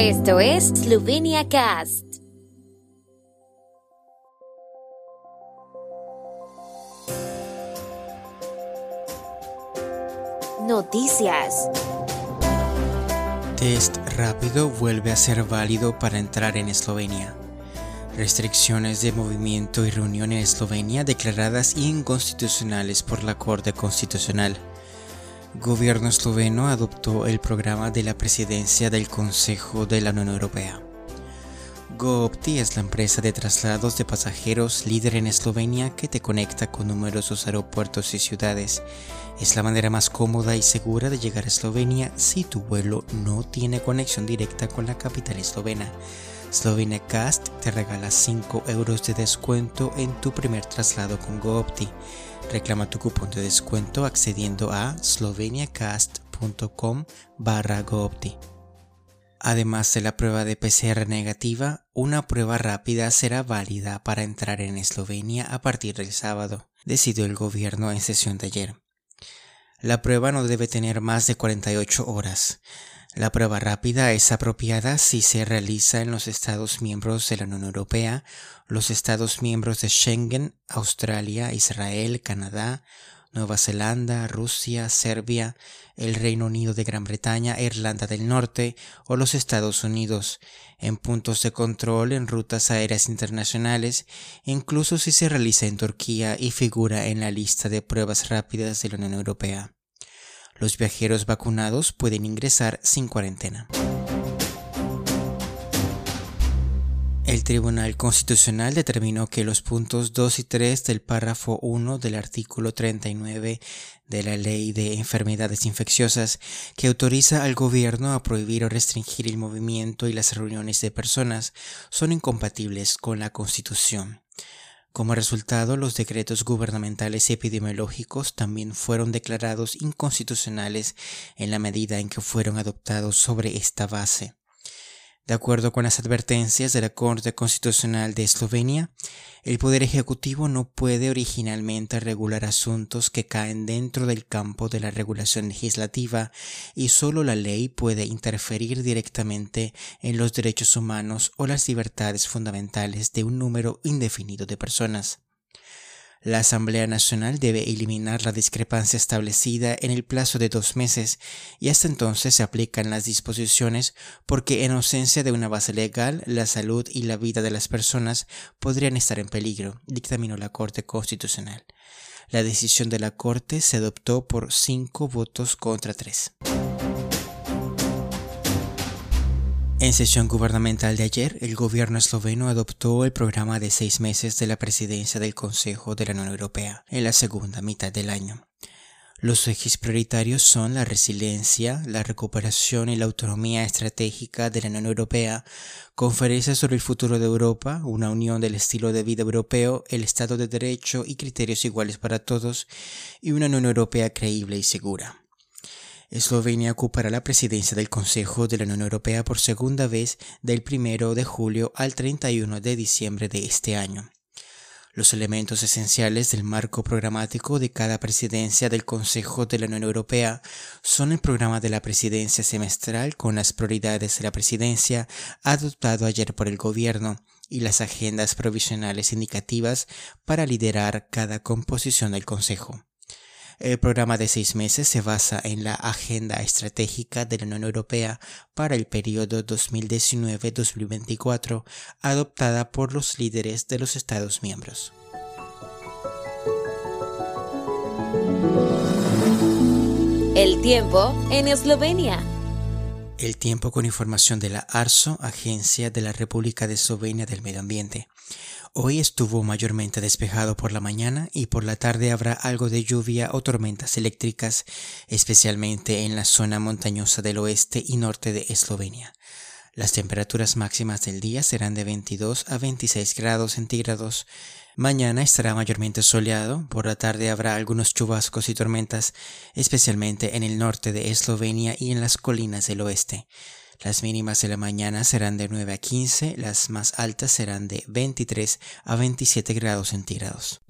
Esto es Slovenia Cast. Noticias. Test rápido vuelve a ser válido para entrar en Eslovenia. Restricciones de movimiento y reunión en Eslovenia declaradas inconstitucionales por la Corte Constitucional. Gobierno esloveno adoptó el programa de la presidencia del Consejo de la Unión Europea. GoOpti es la empresa de traslados de pasajeros líder en Eslovenia que te conecta con numerosos aeropuertos y ciudades. Es la manera más cómoda y segura de llegar a Eslovenia si tu vuelo no tiene conexión directa con la capital eslovena. Slovenia Cast te regala 5 euros de descuento en tu primer traslado con GoOpti. Reclama tu cupón de descuento accediendo a sloveniacast.com barra GoOpti. Además de la prueba de PCR negativa, una prueba rápida será válida para entrar en Eslovenia a partir del sábado, decidió el gobierno en sesión de ayer. La prueba no debe tener más de 48 horas. La prueba rápida es apropiada si se realiza en los Estados miembros de la Unión Europea, los Estados miembros de Schengen, Australia, Israel, Canadá, Nueva Zelanda, Rusia, Serbia, el Reino Unido de Gran Bretaña, Irlanda del Norte o los Estados Unidos, en puntos de control en rutas aéreas internacionales, incluso si se realiza en Turquía y figura en la lista de pruebas rápidas de la Unión Europea. Los viajeros vacunados pueden ingresar sin cuarentena. El Tribunal Constitucional determinó que los puntos 2 y 3 del párrafo 1 del artículo 39 de la Ley de Enfermedades Infecciosas, que autoriza al gobierno a prohibir o restringir el movimiento y las reuniones de personas, son incompatibles con la Constitución. Como resultado, los decretos gubernamentales epidemiológicos también fueron declarados inconstitucionales en la medida en que fueron adoptados sobre esta base. De acuerdo con las advertencias de la Corte Constitucional de Eslovenia, el Poder Ejecutivo no puede originalmente regular asuntos que caen dentro del campo de la regulación legislativa y solo la ley puede interferir directamente en los derechos humanos o las libertades fundamentales de un número indefinido de personas. La Asamblea Nacional debe eliminar la discrepancia establecida en el plazo de dos meses y hasta entonces se aplican las disposiciones porque en ausencia de una base legal la salud y la vida de las personas podrían estar en peligro, dictaminó la Corte Constitucional. La decisión de la Corte se adoptó por cinco votos contra tres. En sesión gubernamental de ayer, el gobierno esloveno adoptó el programa de seis meses de la presidencia del Consejo de la Unión Europea en la segunda mitad del año. Los ejes prioritarios son la resiliencia, la recuperación y la autonomía estratégica de la Unión Europea, conferencia sobre el futuro de Europa, una unión del estilo de vida europeo, el Estado de Derecho y criterios iguales para todos, y una Unión Europea creíble y segura. Eslovenia ocupará la presidencia del Consejo de la Unión Europea por segunda vez del 1 de julio al 31 de diciembre de este año. Los elementos esenciales del marco programático de cada presidencia del Consejo de la Unión Europea son el programa de la presidencia semestral con las prioridades de la presidencia adoptado ayer por el Gobierno y las agendas provisionales indicativas para liderar cada composición del Consejo. El programa de seis meses se basa en la Agenda Estratégica de la Unión Europea para el periodo 2019-2024, adoptada por los líderes de los Estados miembros. El tiempo en Eslovenia. El tiempo con información de la ARSO, Agencia de la República de Eslovenia del Medio Ambiente. Hoy estuvo mayormente despejado por la mañana y por la tarde habrá algo de lluvia o tormentas eléctricas, especialmente en la zona montañosa del oeste y norte de Eslovenia. Las temperaturas máximas del día serán de 22 a 26 grados centígrados. Mañana estará mayormente soleado, por la tarde habrá algunos chubascos y tormentas, especialmente en el norte de Eslovenia y en las colinas del oeste. Las mínimas de la mañana serán de 9 a 15, las más altas serán de 23 a 27 grados centígrados.